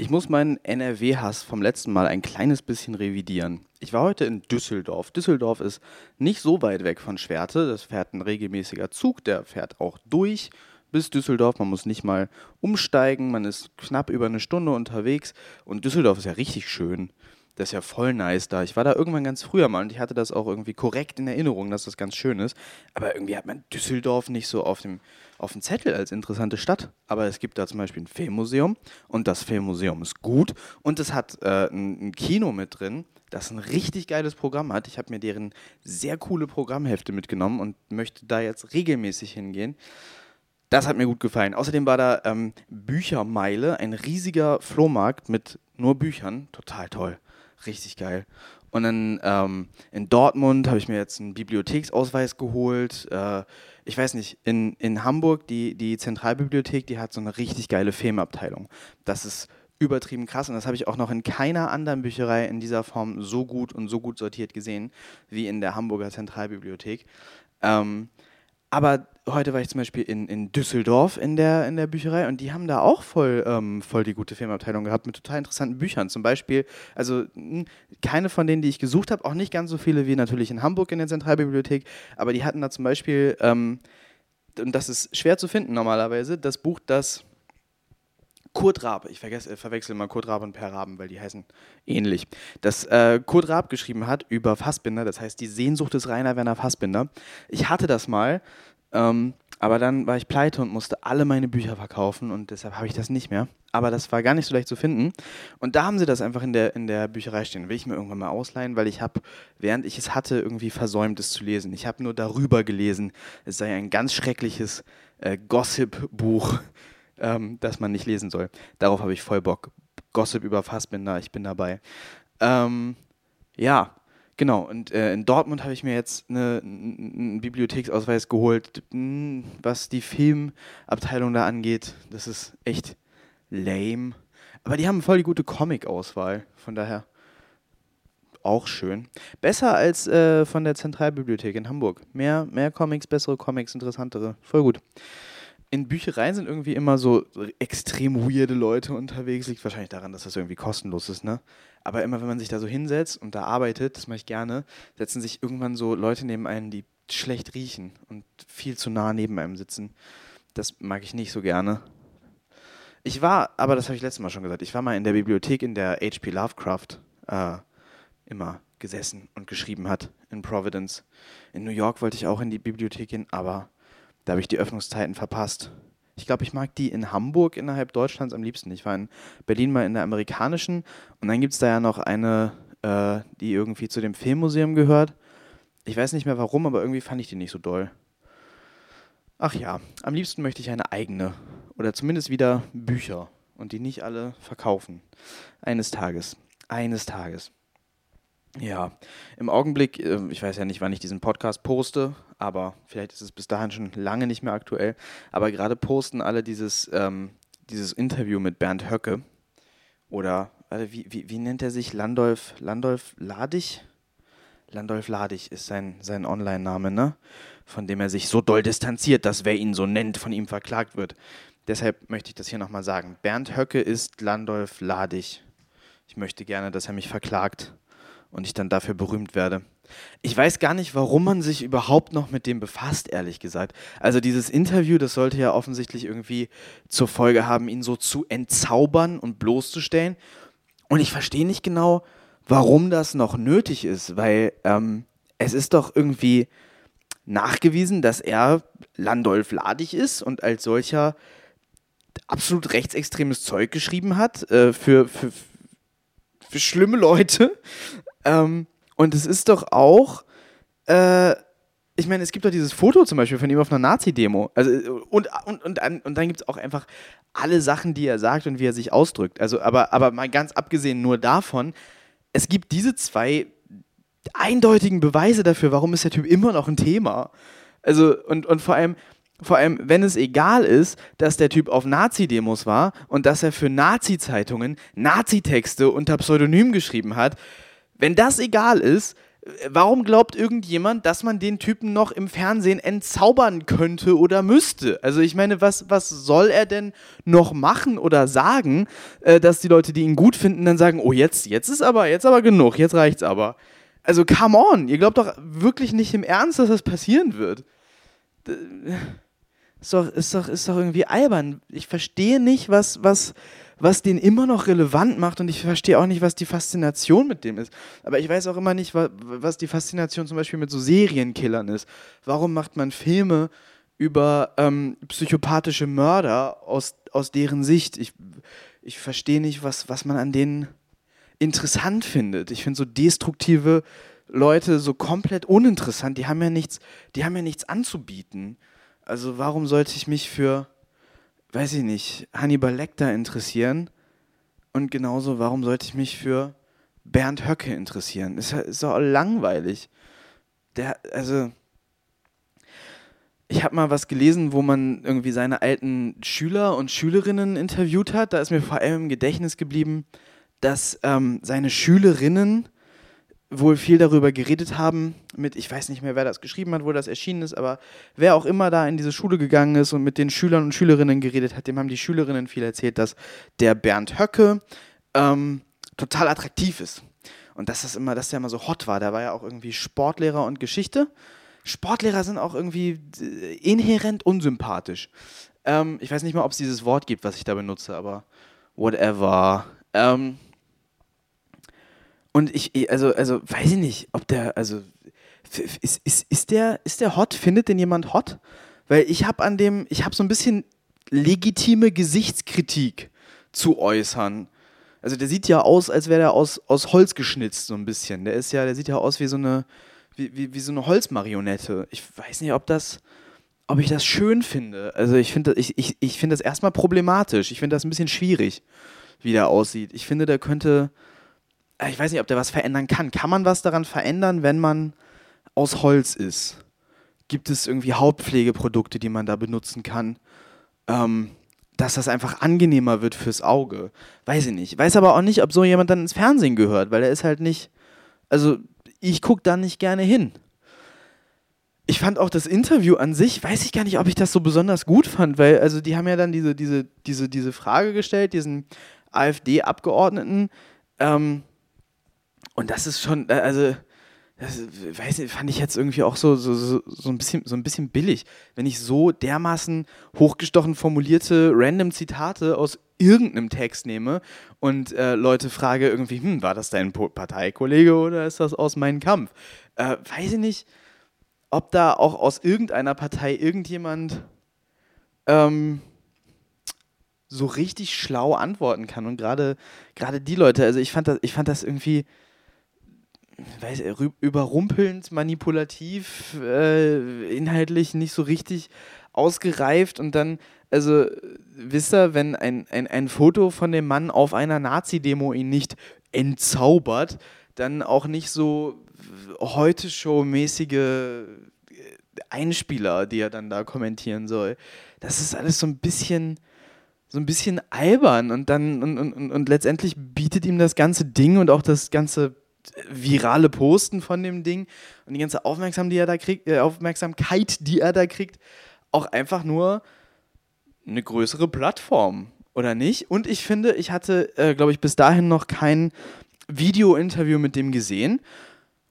Ich muss meinen NRW-Hass vom letzten Mal ein kleines bisschen revidieren. Ich war heute in Düsseldorf. Düsseldorf ist nicht so weit weg von Schwerte. Das fährt ein regelmäßiger Zug, der fährt auch durch bis Düsseldorf. Man muss nicht mal umsteigen. Man ist knapp über eine Stunde unterwegs. Und Düsseldorf ist ja richtig schön. Das ist ja voll nice da. Ich war da irgendwann ganz früher mal und ich hatte das auch irgendwie korrekt in Erinnerung, dass das ganz schön ist. Aber irgendwie hat man Düsseldorf nicht so auf dem, auf dem Zettel als interessante Stadt. Aber es gibt da zum Beispiel ein Filmmuseum und das Filmmuseum ist gut und es hat äh, ein, ein Kino mit drin, das ein richtig geiles Programm hat. Ich habe mir deren sehr coole Programmhefte mitgenommen und möchte da jetzt regelmäßig hingehen. Das hat mir gut gefallen. Außerdem war da ähm, Büchermeile, ein riesiger Flohmarkt mit nur Büchern. Total toll. Richtig geil. Und dann ähm, in Dortmund habe ich mir jetzt einen Bibliotheksausweis geholt. Äh, ich weiß nicht, in, in Hamburg, die, die Zentralbibliothek, die hat so eine richtig geile Filmabteilung. Das ist übertrieben krass und das habe ich auch noch in keiner anderen Bücherei in dieser Form so gut und so gut sortiert gesehen wie in der Hamburger Zentralbibliothek. Ähm, aber heute war ich zum Beispiel in, in Düsseldorf in der, in der Bücherei und die haben da auch voll, ähm, voll die gute Filmabteilung gehabt mit total interessanten Büchern. Zum Beispiel, also mh, keine von denen, die ich gesucht habe, auch nicht ganz so viele wie natürlich in Hamburg in der Zentralbibliothek, aber die hatten da zum Beispiel, ähm, und das ist schwer zu finden normalerweise, das Buch, das Kurt Raab, ich vergesse, äh, verwechsel mal Kurt Raab und Per Raben, weil die heißen ähnlich. Das äh, Kurt Raab geschrieben hat über Fassbinder, das heißt die Sehnsucht des Rainer Werner Fassbinder. Ich hatte das mal, ähm, aber dann war ich pleite und musste alle meine Bücher verkaufen und deshalb habe ich das nicht mehr. Aber das war gar nicht so leicht zu finden. Und da haben sie das einfach in der, in der Bücherei stehen. Will ich mir irgendwann mal ausleihen, weil ich habe, während ich es hatte, irgendwie versäumt, es zu lesen. Ich habe nur darüber gelesen, es sei ein ganz schreckliches äh, Gossip-Buch ähm, das man nicht lesen soll. Darauf habe ich voll Bock. Gossip über Fassbinder, ich bin dabei. Ähm, ja, genau. Und äh, in Dortmund habe ich mir jetzt eine, einen Bibliotheksausweis geholt, hm, was die Filmabteilung da angeht. Das ist echt lame. Aber die haben voll die gute Comic-Auswahl. Von daher auch schön. Besser als äh, von der Zentralbibliothek in Hamburg. Mehr, mehr Comics, bessere Comics, interessantere. Voll gut in Büchereien sind irgendwie immer so extrem weirde Leute unterwegs. Liegt wahrscheinlich daran, dass das irgendwie kostenlos ist, ne? Aber immer, wenn man sich da so hinsetzt und da arbeitet, das mache ich gerne, setzen sich irgendwann so Leute neben einen, die schlecht riechen und viel zu nah neben einem sitzen. Das mag ich nicht so gerne. Ich war, aber das habe ich letztes Mal schon gesagt, ich war mal in der Bibliothek, in der H.P. Lovecraft äh, immer gesessen und geschrieben hat, in Providence. In New York wollte ich auch in die Bibliothek gehen, aber da habe ich die Öffnungszeiten verpasst. Ich glaube, ich mag die in Hamburg innerhalb Deutschlands am liebsten. Ich war in Berlin mal in der amerikanischen und dann gibt es da ja noch eine, äh, die irgendwie zu dem Filmmuseum gehört. Ich weiß nicht mehr warum, aber irgendwie fand ich die nicht so doll. Ach ja, am liebsten möchte ich eine eigene oder zumindest wieder Bücher und die nicht alle verkaufen. Eines Tages. Eines Tages. Ja, im Augenblick, äh, ich weiß ja nicht, wann ich diesen Podcast poste, aber vielleicht ist es bis dahin schon lange nicht mehr aktuell. Aber gerade posten alle dieses, ähm, dieses Interview mit Bernd Höcke. Oder, also wie, wie, wie nennt er sich? Landolf, Landolf Ladig? Landolf Ladig ist sein, sein Online-Name, ne? Von dem er sich so doll distanziert, dass wer ihn so nennt, von ihm verklagt wird. Deshalb möchte ich das hier nochmal sagen. Bernd Höcke ist Landolf Ladig. Ich möchte gerne, dass er mich verklagt und ich dann dafür berühmt werde. Ich weiß gar nicht, warum man sich überhaupt noch mit dem befasst, ehrlich gesagt. Also dieses Interview, das sollte ja offensichtlich irgendwie zur Folge haben, ihn so zu entzaubern und bloßzustellen. Und ich verstehe nicht genau, warum das noch nötig ist, weil ähm, es ist doch irgendwie nachgewiesen, dass er Landolf Ladig ist und als solcher absolut rechtsextremes Zeug geschrieben hat äh, für, für, für schlimme Leute. Ähm, und es ist doch auch, äh, ich meine, es gibt doch dieses Foto zum Beispiel von ihm auf einer Nazi-Demo. Also, und, und, und, und dann gibt es auch einfach alle Sachen, die er sagt und wie er sich ausdrückt. Also, aber, aber mal ganz abgesehen nur davon, es gibt diese zwei eindeutigen Beweise dafür, warum ist der Typ immer noch ein Thema. Also, und, und vor allem, vor allem, wenn es egal ist, dass der Typ auf Nazi-Demos war und dass er für Nazi-Zeitungen Nazi-Texte unter Pseudonym geschrieben hat, wenn das egal ist, warum glaubt irgendjemand, dass man den Typen noch im Fernsehen entzaubern könnte oder müsste? Also ich meine, was, was soll er denn noch machen oder sagen, äh, dass die Leute, die ihn gut finden, dann sagen, oh jetzt, jetzt ist aber, jetzt aber genug, jetzt reicht's aber. Also come on, ihr glaubt doch wirklich nicht im Ernst, dass das passieren wird. Ist doch, ist doch, ist doch irgendwie albern. Ich verstehe nicht, was, was, was den immer noch relevant macht und ich verstehe auch nicht, was die Faszination mit dem ist. Aber ich weiß auch immer nicht, was die Faszination zum Beispiel mit so Serienkillern ist. Warum macht man Filme über ähm, psychopathische Mörder aus, aus deren Sicht? Ich, ich verstehe nicht, was, was man an denen interessant findet. Ich finde so destruktive Leute so komplett uninteressant. Die haben ja nichts, die haben ja nichts anzubieten. Also warum sollte ich mich für weiß ich nicht, Hannibal Lecter interessieren. Und genauso, warum sollte ich mich für Bernd Höcke interessieren? Ist, ist doch langweilig. Der, also, ich habe mal was gelesen, wo man irgendwie seine alten Schüler und Schülerinnen interviewt hat. Da ist mir vor allem im Gedächtnis geblieben, dass ähm, seine Schülerinnen wohl viel darüber geredet haben, mit, ich weiß nicht mehr, wer das geschrieben hat, wo das erschienen ist, aber wer auch immer da in diese Schule gegangen ist und mit den Schülern und Schülerinnen geredet hat, dem haben die Schülerinnen viel erzählt, dass der Bernd Höcke ähm, total attraktiv ist. Und dass das immer, dass der immer so hot war. Der war ja auch irgendwie Sportlehrer und Geschichte. Sportlehrer sind auch irgendwie äh, inhärent unsympathisch. Ähm, ich weiß nicht mal, ob es dieses Wort gibt, was ich da benutze, aber whatever. Ähm, und ich, also, also weiß ich nicht, ob der, also ist, ist, ist, der, ist der hot? Findet den jemand hot? Weil ich habe an dem, ich habe so ein bisschen legitime Gesichtskritik zu äußern. Also der sieht ja aus, als wäre er aus, aus Holz geschnitzt, so ein bisschen. Der ist ja, der sieht ja aus wie so eine, wie, wie, wie so eine Holzmarionette. Ich weiß nicht, ob das, ob ich das schön finde. Also ich finde ich, ich, ich find das erstmal problematisch. Ich finde das ein bisschen schwierig, wie der aussieht. Ich finde, der könnte, ich weiß nicht, ob der was verändern kann. Kann man was daran verändern, wenn man aus Holz ist? Gibt es irgendwie Hautpflegeprodukte, die man da benutzen kann? Ähm, dass das einfach angenehmer wird fürs Auge. Weiß ich nicht. Weiß aber auch nicht, ob so jemand dann ins Fernsehen gehört, weil er ist halt nicht. Also, ich gucke da nicht gerne hin. Ich fand auch das Interview an sich, weiß ich gar nicht, ob ich das so besonders gut fand, weil, also, die haben ja dann diese, diese, diese, diese Frage gestellt, diesen AfD-Abgeordneten, ähm, und das ist schon, äh, also, das weiß nicht, fand ich jetzt irgendwie auch so, so, so, so, ein bisschen, so ein bisschen billig, wenn ich so dermaßen hochgestochen formulierte random Zitate aus irgendeinem Text nehme und äh, Leute frage irgendwie, hm, war das dein Parteikollege oder ist das aus meinem Kampf? Äh, weiß ich nicht, ob da auch aus irgendeiner Partei irgendjemand ähm, so richtig schlau antworten kann. Und gerade die Leute, also ich fand das, ich fand das irgendwie weiß, überrumpelnd, manipulativ, äh, inhaltlich nicht so richtig ausgereift und dann, also wisst ihr, wenn ein, ein, ein Foto von dem Mann auf einer Nazi-Demo ihn nicht entzaubert, dann auch nicht so heute Show-mäßige Einspieler, die er dann da kommentieren soll. Das ist alles so ein bisschen so ein bisschen albern und dann und, und, und letztendlich bietet ihm das ganze Ding und auch das ganze virale Posten von dem Ding und die ganze Aufmerksam, die er da kriegt, äh, Aufmerksamkeit, die er da kriegt, auch einfach nur eine größere Plattform, oder nicht? Und ich finde, ich hatte, äh, glaube ich, bis dahin noch kein Video-Interview mit dem gesehen.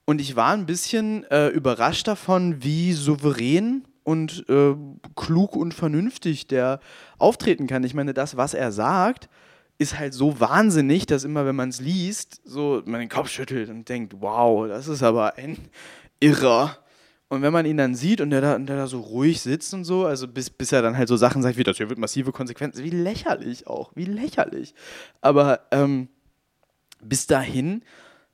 Und ich war ein bisschen äh, überrascht davon, wie souverän und äh, klug und vernünftig der auftreten kann. Ich meine, das, was er sagt, ist halt so wahnsinnig, dass immer, wenn man es liest, so man den Kopf schüttelt und denkt, wow, das ist aber ein Irrer. Und wenn man ihn dann sieht und der da, und der da so ruhig sitzt und so, also bis, bis er dann halt so Sachen sagt wie, das hier wird massive Konsequenzen, wie lächerlich auch, wie lächerlich. Aber ähm, bis dahin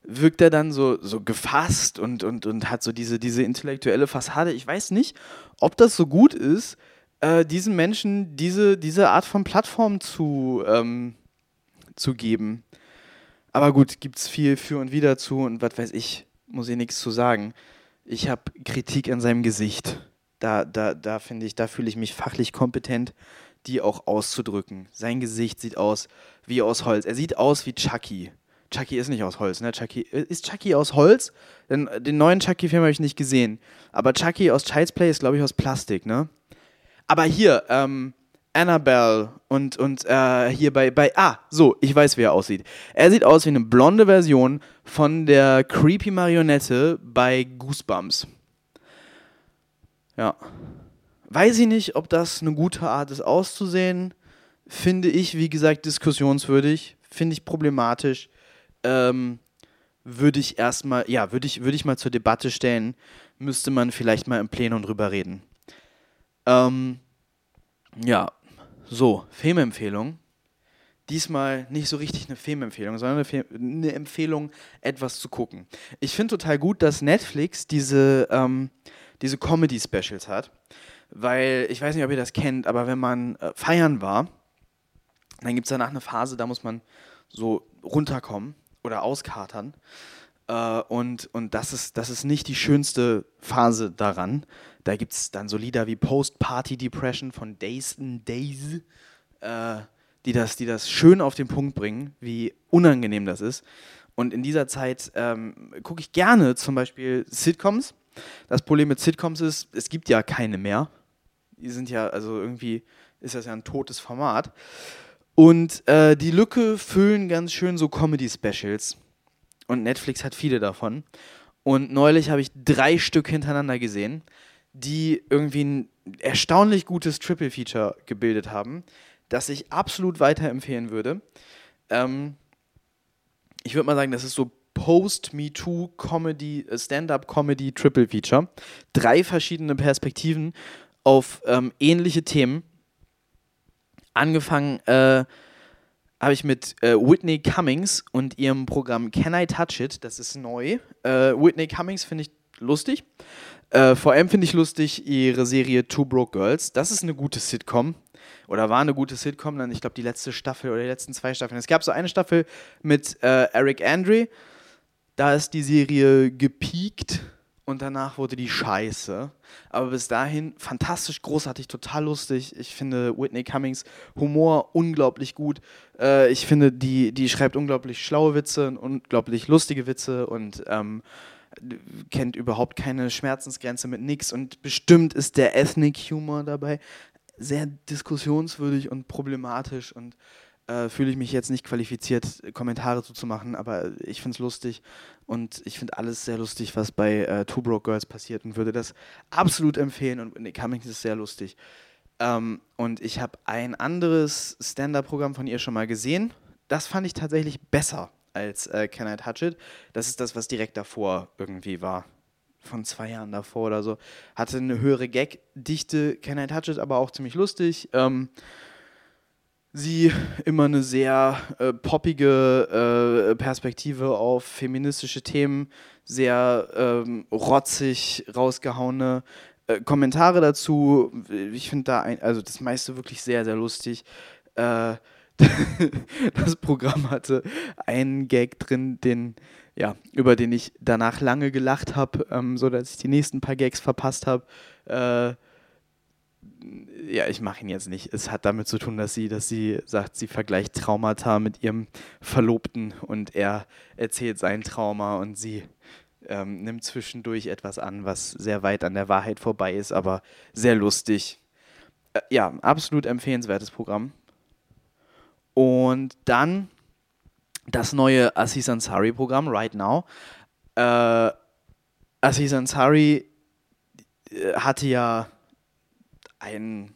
wirkt er dann so, so gefasst und, und, und hat so diese, diese intellektuelle Fassade. Ich weiß nicht, ob das so gut ist, äh, diesen Menschen diese, diese Art von Plattform zu, ähm, zu geben. Aber gut, gibt es viel für und wieder zu und was weiß ich, muss ich nichts zu sagen. Ich habe Kritik an seinem Gesicht. Da, da, da finde ich, da fühle ich mich fachlich kompetent, die auch auszudrücken. Sein Gesicht sieht aus wie aus Holz. Er sieht aus wie Chucky. Chucky ist nicht aus Holz, ne? Chucky, ist Chucky aus Holz? Den, den neuen Chucky-Film habe ich nicht gesehen. Aber Chucky aus Child's Play ist, glaube ich, aus Plastik, ne? Aber hier, ähm, Annabelle und, und äh, hier bei, bei. Ah, so, ich weiß, wie er aussieht. Er sieht aus wie eine blonde Version von der creepy Marionette bei Goosebumps. Ja. Weiß ich nicht, ob das eine gute Art ist auszusehen. Finde ich, wie gesagt, diskussionswürdig. Finde ich problematisch. Ähm, würde ich erstmal, ja, würde ich, würde ich mal zur Debatte stellen. Müsste man vielleicht mal im Plenum drüber reden. Ähm, ja, so, Filmempfehlung. Diesmal nicht so richtig eine Filmempfehlung, sondern eine, Film eine Empfehlung, etwas zu gucken. Ich finde total gut, dass Netflix diese, ähm, diese Comedy-Specials hat, weil ich weiß nicht, ob ihr das kennt, aber wenn man äh, feiern war, dann gibt es danach eine Phase, da muss man so runterkommen oder auskatern. Äh, und und das, ist, das ist nicht die schönste Phase daran. Da gibt es dann so Lieder wie Post-Party Depression von Days and Days, äh, die, das, die das schön auf den Punkt bringen, wie unangenehm das ist. Und in dieser Zeit ähm, gucke ich gerne zum Beispiel Sitcoms. Das Problem mit Sitcoms ist, es gibt ja keine mehr. Die sind ja, also irgendwie ist das ja ein totes Format. Und äh, die Lücke füllen ganz schön so Comedy-Specials. Und Netflix hat viele davon. Und neulich habe ich drei Stück hintereinander gesehen, die irgendwie ein erstaunlich gutes Triple-Feature gebildet haben, das ich absolut weiterempfehlen würde. Ähm, ich würde mal sagen, das ist so Post-MeToo-Comedy, äh, Stand-Up-Comedy Triple-Feature. Drei verschiedene Perspektiven auf ähm, ähnliche Themen angefangen äh, habe ich mit äh, Whitney Cummings und ihrem Programm Can I Touch It? Das ist neu. Äh, Whitney Cummings finde ich lustig. Äh, vor allem finde ich lustig ihre Serie Two Broke Girls. Das ist eine gute Sitcom. Oder war eine gute Sitcom, dann ich glaube die letzte Staffel oder die letzten zwei Staffeln. Es gab so eine Staffel mit äh, Eric Andre. Da ist die Serie gepiekt und danach wurde die scheiße. Aber bis dahin fantastisch, großartig, total lustig. Ich finde Whitney Cummings Humor unglaublich gut. Äh, ich finde, die, die schreibt unglaublich schlaue Witze und unglaublich lustige Witze und ähm, kennt überhaupt keine Schmerzensgrenze mit nix. Und bestimmt ist der Ethnic Humor dabei sehr diskussionswürdig und problematisch und äh, fühle ich mich jetzt nicht qualifiziert, Kommentare zu machen, aber ich finde es lustig und ich finde alles sehr lustig, was bei äh, Two Broke Girls passiert und würde das absolut empfehlen und Nick Cummings ist sehr lustig. Ähm, und ich habe ein anderes Stand-Up-Programm von ihr schon mal gesehen. Das fand ich tatsächlich besser als äh, Touch It. Das ist das, was direkt davor irgendwie war. Von zwei Jahren davor oder so. Hatte eine höhere Gag-Dichte, Touch It, aber auch ziemlich lustig. Ähm, sie immer eine sehr äh, poppige äh, Perspektive auf feministische Themen, sehr ähm, rotzig rausgehauene äh, Kommentare dazu. Ich finde da ein, also das meiste wirklich sehr, sehr lustig. Das Programm hatte einen Gag drin, den, ja, über den ich danach lange gelacht habe, ähm, sodass ich die nächsten paar Gags verpasst habe äh, ja, ich mache ihn jetzt nicht. Es hat damit zu tun, dass sie, dass sie sagt, sie vergleicht Traumata mit ihrem Verlobten und er erzählt sein Trauma und sie ähm, nimmt zwischendurch etwas an, was sehr weit an der Wahrheit vorbei ist, aber sehr lustig. Äh, ja, absolut empfehlenswertes Programm. Und dann das neue Aziz Ansari-Programm, Right Now. Äh, Aziz Ansari äh, hatte ja ein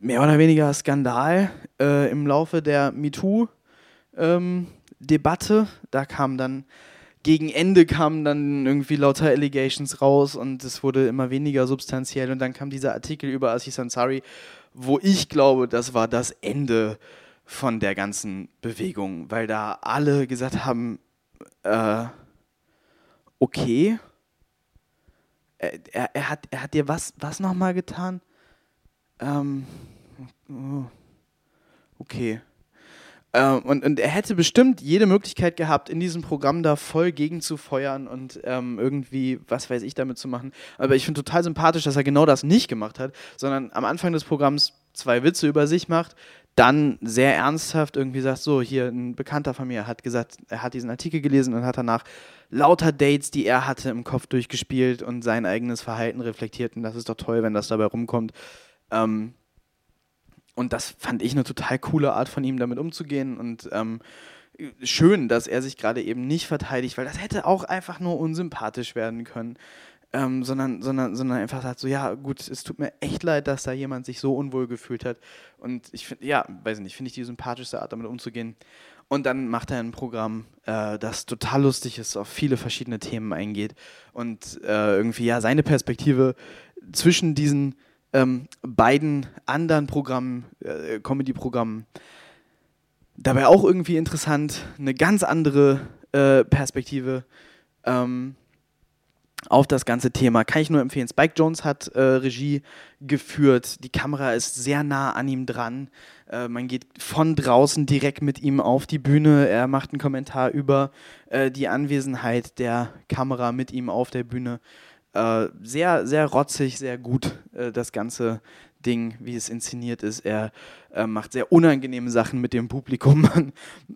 mehr oder weniger Skandal äh, im Laufe der MeToo-Debatte. Ähm, da kam dann gegen Ende kamen dann irgendwie lauter Allegations raus und es wurde immer weniger substanziell und dann kam dieser Artikel über Aziz Ansari, wo ich glaube, das war das Ende von der ganzen Bewegung, weil da alle gesagt haben, äh, okay, er, er, hat, er hat dir was, was nochmal getan? Ähm, oh, okay. Ähm, und, und er hätte bestimmt jede Möglichkeit gehabt, in diesem Programm da voll gegen zu feuern und ähm, irgendwie, was weiß ich, damit zu machen. Aber ich finde total sympathisch, dass er genau das nicht gemacht hat, sondern am Anfang des Programms zwei Witze über sich macht, dann sehr ernsthaft irgendwie sagt, so, hier ein Bekannter von mir hat gesagt, er hat diesen Artikel gelesen und hat danach lauter Dates, die er hatte, im Kopf durchgespielt und sein eigenes Verhalten reflektiert. Und das ist doch toll, wenn das dabei rumkommt. Ähm, und das fand ich eine total coole Art von ihm, damit umzugehen. Und ähm, schön, dass er sich gerade eben nicht verteidigt, weil das hätte auch einfach nur unsympathisch werden können ähm, sondern, sondern, sondern einfach sagt so, ja gut, es tut mir echt leid, dass da jemand sich so unwohl gefühlt hat. Und ich finde, ja, weiß nicht, finde ich die sympathischste Art, damit umzugehen. Und dann macht er ein Programm, äh, das total lustig ist, auf viele verschiedene Themen eingeht und äh, irgendwie ja seine Perspektive zwischen diesen ähm, beiden anderen Programmen, äh, Comedy-Programmen, dabei auch irgendwie interessant, eine ganz andere äh, Perspektive. Ähm, auf das ganze Thema. Kann ich nur empfehlen. Spike Jones hat äh, Regie geführt. Die Kamera ist sehr nah an ihm dran. Äh, man geht von draußen direkt mit ihm auf die Bühne. Er macht einen Kommentar über äh, die Anwesenheit der Kamera mit ihm auf der Bühne. Äh, sehr, sehr rotzig, sehr gut äh, das ganze Ding, wie es inszeniert ist. Er äh, macht sehr unangenehme Sachen mit dem Publikum. Man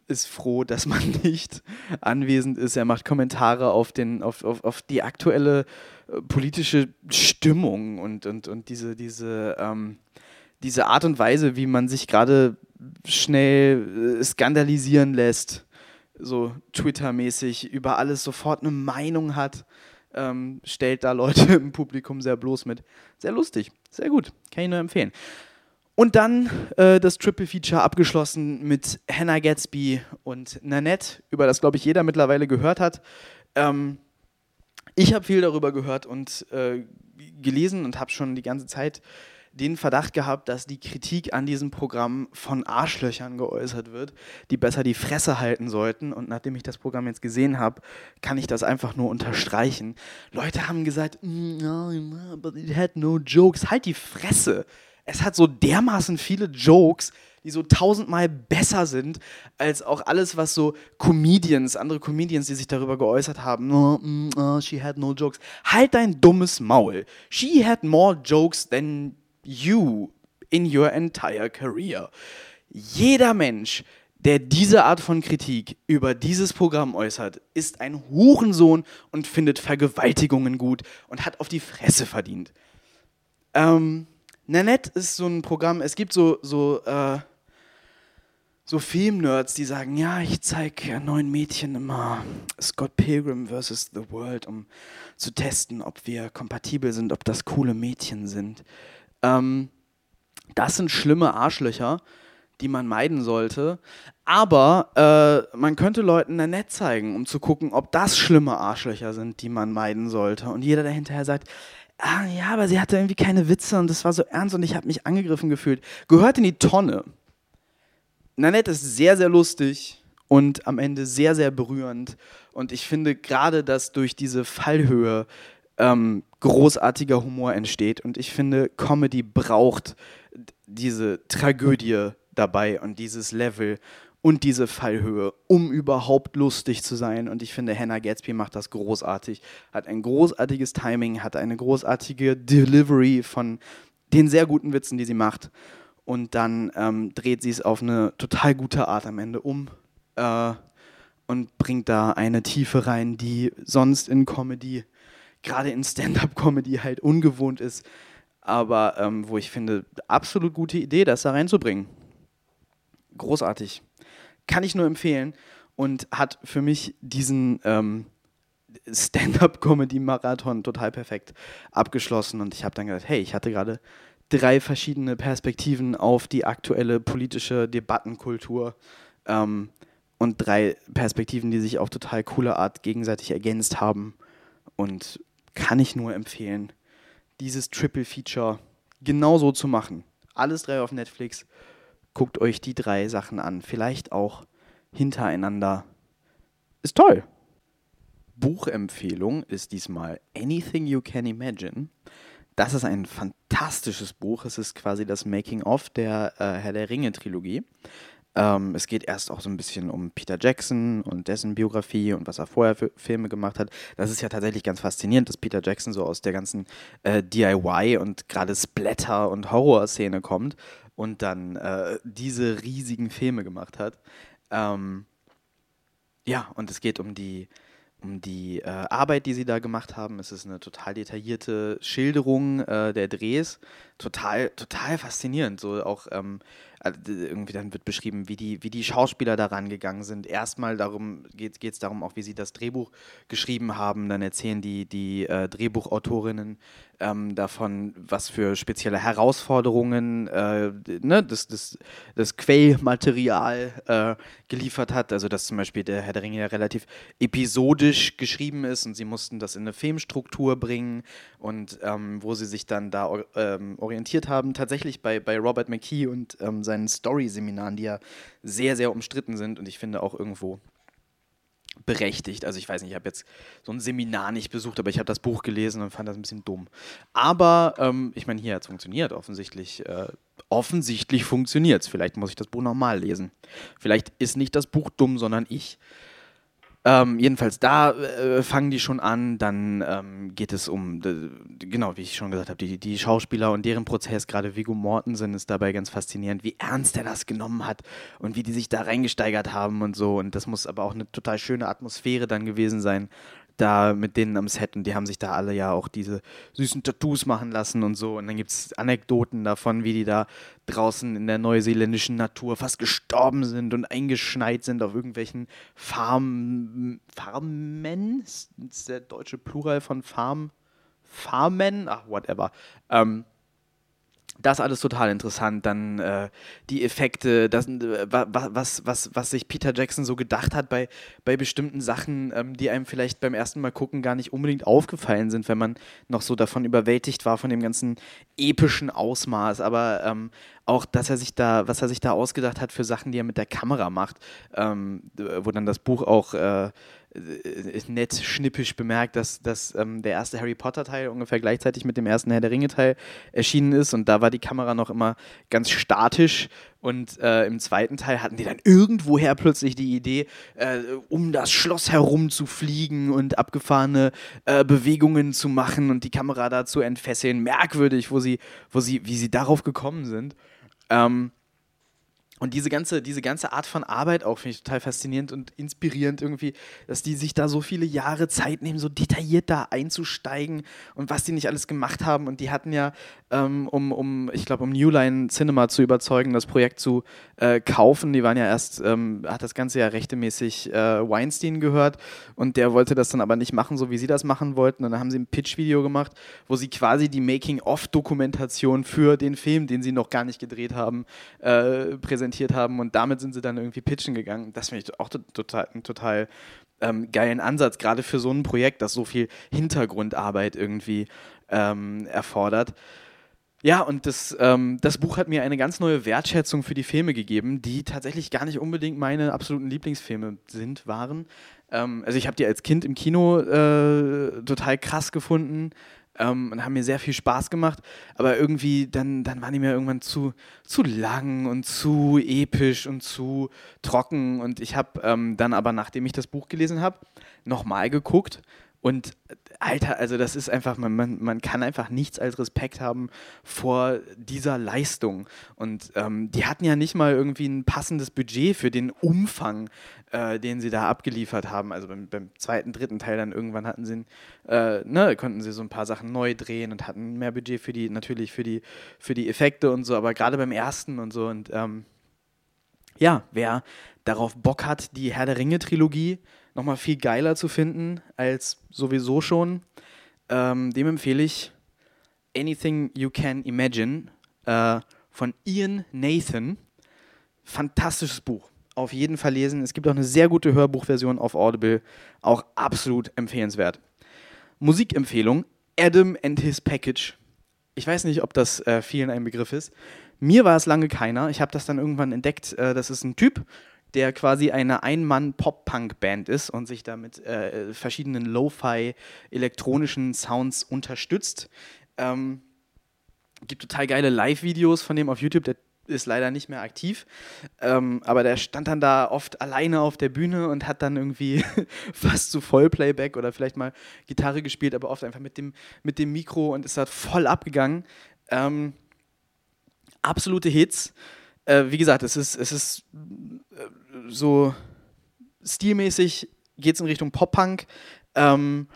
ist froh, dass man nicht anwesend ist. Er macht Kommentare auf, den, auf, auf, auf die aktuelle äh, politische Stimmung und, und, und diese, diese, ähm, diese Art und Weise, wie man sich gerade schnell äh, skandalisieren lässt, so Twitter-mäßig, über alles sofort eine Meinung hat ähm, stellt da Leute im Publikum sehr bloß mit. Sehr lustig, sehr gut, kann ich nur empfehlen. Und dann äh, das Triple Feature abgeschlossen mit Hannah Gatsby und Nanette, über das, glaube ich, jeder mittlerweile gehört hat. Ähm, ich habe viel darüber gehört und äh, gelesen und habe schon die ganze Zeit den Verdacht gehabt, dass die Kritik an diesem Programm von Arschlöchern geäußert wird, die besser die Fresse halten sollten. Und nachdem ich das Programm jetzt gesehen habe, kann ich das einfach nur unterstreichen. Leute haben gesagt, no, but it had no jokes. Halt die Fresse. Es hat so dermaßen viele Jokes, die so tausendmal besser sind als auch alles, was so Comedians, andere Comedians, die sich darüber geäußert haben. Oh, oh, she had no jokes. Halt dein dummes Maul. She had more jokes than you in your entire career. Jeder Mensch, der diese Art von Kritik über dieses Programm äußert, ist ein Hurensohn und findet Vergewaltigungen gut und hat auf die Fresse verdient. Ähm, Nanette ist so ein Programm, es gibt so, so, äh, so Filmnerds, die sagen, ja, ich zeige neuen Mädchen immer Scott Pilgrim vs. The World, um zu testen, ob wir kompatibel sind, ob das coole Mädchen sind. Ähm, das sind schlimme Arschlöcher, die man meiden sollte. Aber äh, man könnte Leuten ein Netz zeigen, um zu gucken, ob das schlimme Arschlöcher sind, die man meiden sollte. Und jeder, der hinterher sagt, ah, ja, aber sie hatte irgendwie keine Witze und das war so ernst und ich habe mich angegriffen gefühlt, gehört in die Tonne. Nanette ist sehr, sehr lustig und am Ende sehr, sehr berührend. Und ich finde gerade, dass durch diese Fallhöhe ähm, großartiger Humor entsteht. Und ich finde, Comedy braucht diese Tragödie dabei und dieses Level und diese Fallhöhe, um überhaupt lustig zu sein. Und ich finde, Hannah Gatsby macht das großartig. Hat ein großartiges Timing, hat eine großartige Delivery von den sehr guten Witzen, die sie macht. Und dann ähm, dreht sie es auf eine total gute Art am Ende um äh, und bringt da eine Tiefe rein, die sonst in Comedy gerade in Stand-up-Comedy halt ungewohnt ist. Aber ähm, wo ich finde, absolut gute Idee, das da reinzubringen. Großartig. Kann ich nur empfehlen und hat für mich diesen ähm, Stand-up-Comedy-Marathon total perfekt abgeschlossen. Und ich habe dann gedacht, hey, ich hatte gerade drei verschiedene Perspektiven auf die aktuelle politische Debattenkultur ähm, und drei Perspektiven, die sich auf total coole Art gegenseitig ergänzt haben. Und kann ich nur empfehlen, dieses Triple Feature genauso zu machen. Alles drei auf Netflix. Guckt euch die drei Sachen an. Vielleicht auch hintereinander. Ist toll. Buchempfehlung ist diesmal Anything You Can Imagine. Das ist ein fantastisches Buch. Es ist quasi das Making-of der äh, Herr der Ringe-Trilogie. Ähm, es geht erst auch so ein bisschen um Peter Jackson und dessen Biografie und was er vorher für Filme gemacht hat. Das ist ja tatsächlich ganz faszinierend, dass Peter Jackson so aus der ganzen äh, DIY und gerade Splatter- und Horror-Szene kommt und dann äh, diese riesigen Filme gemacht hat. Ähm, ja, und es geht um die, um die äh, Arbeit, die sie da gemacht haben. Es ist eine total detaillierte Schilderung äh, der Drehs. Total, total faszinierend. So auch ähm, also, irgendwie dann wird beschrieben, wie die, wie die Schauspieler daran gegangen sind. Erstmal darum geht es darum, auch wie sie das Drehbuch geschrieben haben. Dann erzählen die, die äh, Drehbuchautorinnen ähm, davon, was für spezielle Herausforderungen äh, ne, das, das, das Quellmaterial äh, geliefert hat. Also dass zum Beispiel der Herr der Ringe ja relativ episodisch geschrieben ist und sie mussten das in eine Filmstruktur bringen und ähm, wo sie sich dann da ähm, orientiert haben. Tatsächlich bei, bei Robert McKee und ähm, seinen Story-Seminaren, die ja sehr, sehr umstritten sind und ich finde auch irgendwo berechtigt. Also ich weiß nicht, ich habe jetzt so ein Seminar nicht besucht, aber ich habe das Buch gelesen und fand das ein bisschen dumm. Aber ähm, ich meine, hier hat es funktioniert. Offensichtlich, äh, offensichtlich funktioniert es. Vielleicht muss ich das Buch nochmal lesen. Vielleicht ist nicht das Buch dumm, sondern ich. Ähm, jedenfalls da äh, fangen die schon an, dann ähm, geht es um, genau, wie ich schon gesagt habe, die, die Schauspieler und deren Prozess, gerade Vigo Mortensen ist dabei ganz faszinierend, wie ernst er das genommen hat und wie die sich da reingesteigert haben und so. Und das muss aber auch eine total schöne Atmosphäre dann gewesen sein, da mit denen am Set und die haben sich da alle ja auch diese süßen Tattoos machen lassen und so. Und dann gibt es Anekdoten davon, wie die da draußen in der neuseeländischen Natur fast gestorben sind und eingeschneit sind auf irgendwelchen Farm, Farmen. Ist der deutsche Plural von Farm? Farmen? Ach, whatever. Ähm, das alles total interessant. Dann äh, die Effekte, das, äh, was, was, was sich Peter Jackson so gedacht hat bei, bei bestimmten Sachen, ähm, die einem vielleicht beim ersten Mal gucken gar nicht unbedingt aufgefallen sind, wenn man noch so davon überwältigt war, von dem ganzen epischen Ausmaß. Aber ähm, auch, dass er sich da, was er sich da ausgedacht hat für Sachen, die er mit der Kamera macht, ähm, wo dann das Buch auch äh, nett schnippisch bemerkt, dass, dass ähm, der erste Harry Potter-Teil ungefähr gleichzeitig mit dem ersten Herr der Ringe-Teil erschienen ist und da war die Kamera noch immer ganz statisch und äh, im zweiten Teil hatten die dann irgendwoher plötzlich die Idee, äh, um das Schloss herum zu fliegen und abgefahrene äh, Bewegungen zu machen und die Kamera da zu entfesseln. Merkwürdig, wo sie, wo sie, wie sie darauf gekommen sind. Ähm, und diese ganze, diese ganze Art von Arbeit auch finde ich total faszinierend und inspirierend irgendwie, dass die sich da so viele Jahre Zeit nehmen, so detailliert da einzusteigen und was die nicht alles gemacht haben. Und die hatten ja, ähm, um, um, ich glaube, um New Line Cinema zu überzeugen, das Projekt zu äh, kaufen, die waren ja erst, ähm, hat das Ganze ja rechtemäßig äh, Weinstein gehört und der wollte das dann aber nicht machen, so wie sie das machen wollten. Und dann haben sie ein Pitch-Video gemacht, wo sie quasi die Making-of-Dokumentation für den Film, den sie noch gar nicht gedreht haben, äh, präsentiert präsentiert haben und damit sind sie dann irgendwie pitchen gegangen. Das finde ich auch total, total ähm, geilen Ansatz, gerade für so ein Projekt, das so viel Hintergrundarbeit irgendwie ähm, erfordert. Ja, und das, ähm, das Buch hat mir eine ganz neue Wertschätzung für die Filme gegeben, die tatsächlich gar nicht unbedingt meine absoluten Lieblingsfilme sind, waren. Ähm, also ich habe die als Kind im Kino äh, total krass gefunden ähm, und haben mir sehr viel Spaß gemacht. Aber irgendwie, dann, dann waren die mir irgendwann zu, zu lang und zu episch und zu trocken. Und ich habe ähm, dann aber, nachdem ich das Buch gelesen habe, nochmal geguckt und Alter, also das ist einfach, man, man, man kann einfach nichts als Respekt haben vor dieser Leistung. Und ähm, die hatten ja nicht mal irgendwie ein passendes Budget für den Umfang, äh, den sie da abgeliefert haben. Also beim, beim, zweiten, dritten Teil dann irgendwann hatten sie, äh, ne, konnten sie so ein paar Sachen neu drehen und hatten mehr Budget für die, natürlich für die, für die Effekte und so, aber gerade beim ersten und so. Und ähm, ja, wer darauf Bock hat, die Herr der Ringe-Trilogie nochmal viel geiler zu finden als sowieso schon, ähm, dem empfehle ich Anything You Can Imagine äh, von Ian Nathan. Fantastisches Buch. Auf jeden Fall lesen. Es gibt auch eine sehr gute Hörbuchversion auf Audible. Auch absolut empfehlenswert. Musikempfehlung: Adam and His Package. Ich weiß nicht, ob das äh, vielen ein Begriff ist. Mir war es lange keiner. Ich habe das dann irgendwann entdeckt. Äh, das ist ein Typ, der quasi eine Ein-Mann-Pop-Punk-Band ist und sich damit äh, verschiedenen Lo-Fi elektronischen Sounds unterstützt. Ähm, gibt total geile Live-Videos von dem auf YouTube. Der ist leider nicht mehr aktiv. Ähm, aber der stand dann da oft alleine auf der Bühne und hat dann irgendwie fast zu Vollplayback oder vielleicht mal Gitarre gespielt, aber oft einfach mit dem, mit dem Mikro und ist da voll abgegangen. Ähm, absolute Hits. Äh, wie gesagt, es ist, es ist äh, so stilmäßig geht es in Richtung Pop-Punk. Ähm,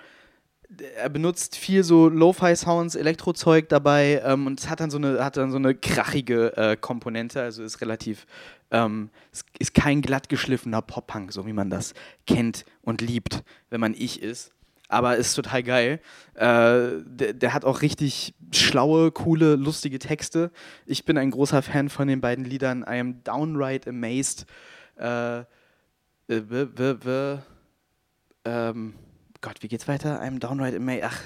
er benutzt viel so Lo-Fi-Sounds, Elektrozeug dabei ähm, und hat dann so eine, hat dann so eine krachige äh, Komponente, also ist relativ, ähm, ist, ist kein glatt geschliffener Pop-Punk, so wie man das kennt und liebt, wenn man ich ist. Aber ist total geil. Äh, der, der, hat auch richtig schlaue, coole, lustige Texte. Ich bin ein großer Fan von den beiden Liedern I am downright amazed. Äh, äh, ähm, Gott, wie geht's weiter? I am downright amazed. Ach,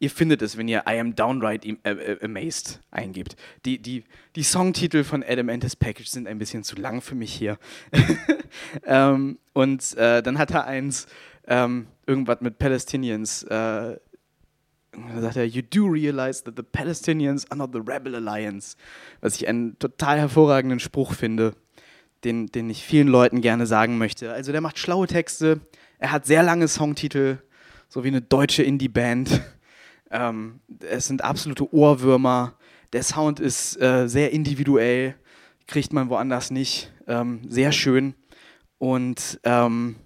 ihr findet es, wenn ihr I am downright äh, äh, amazed eingibt. Die, die, die Songtitel von Adam and his Package sind ein bisschen zu lang für mich hier. ähm, und äh, dann hat er eins, ähm, irgendwas mit Palestinians. Äh, da sagt er, you do realize that the Palestinians are not the rebel alliance. Was ich einen total hervorragenden Spruch finde, den, den ich vielen Leuten gerne sagen möchte. Also der macht schlaue Texte, er hat sehr lange Songtitel, so wie eine deutsche Indie-Band. Ähm, es sind absolute Ohrwürmer. Der Sound ist äh, sehr individuell, kriegt man woanders nicht. Ähm, sehr schön. Und ähm,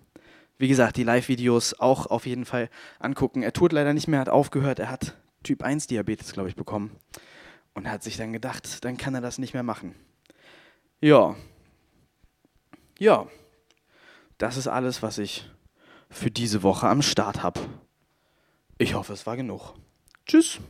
wie gesagt, die Live-Videos auch auf jeden Fall angucken. Er tut leider nicht mehr, hat aufgehört. Er hat Typ 1 Diabetes, glaube ich, bekommen. Und hat sich dann gedacht, dann kann er das nicht mehr machen. Ja. Ja. Das ist alles, was ich für diese Woche am Start habe. Ich hoffe, es war genug. Tschüss.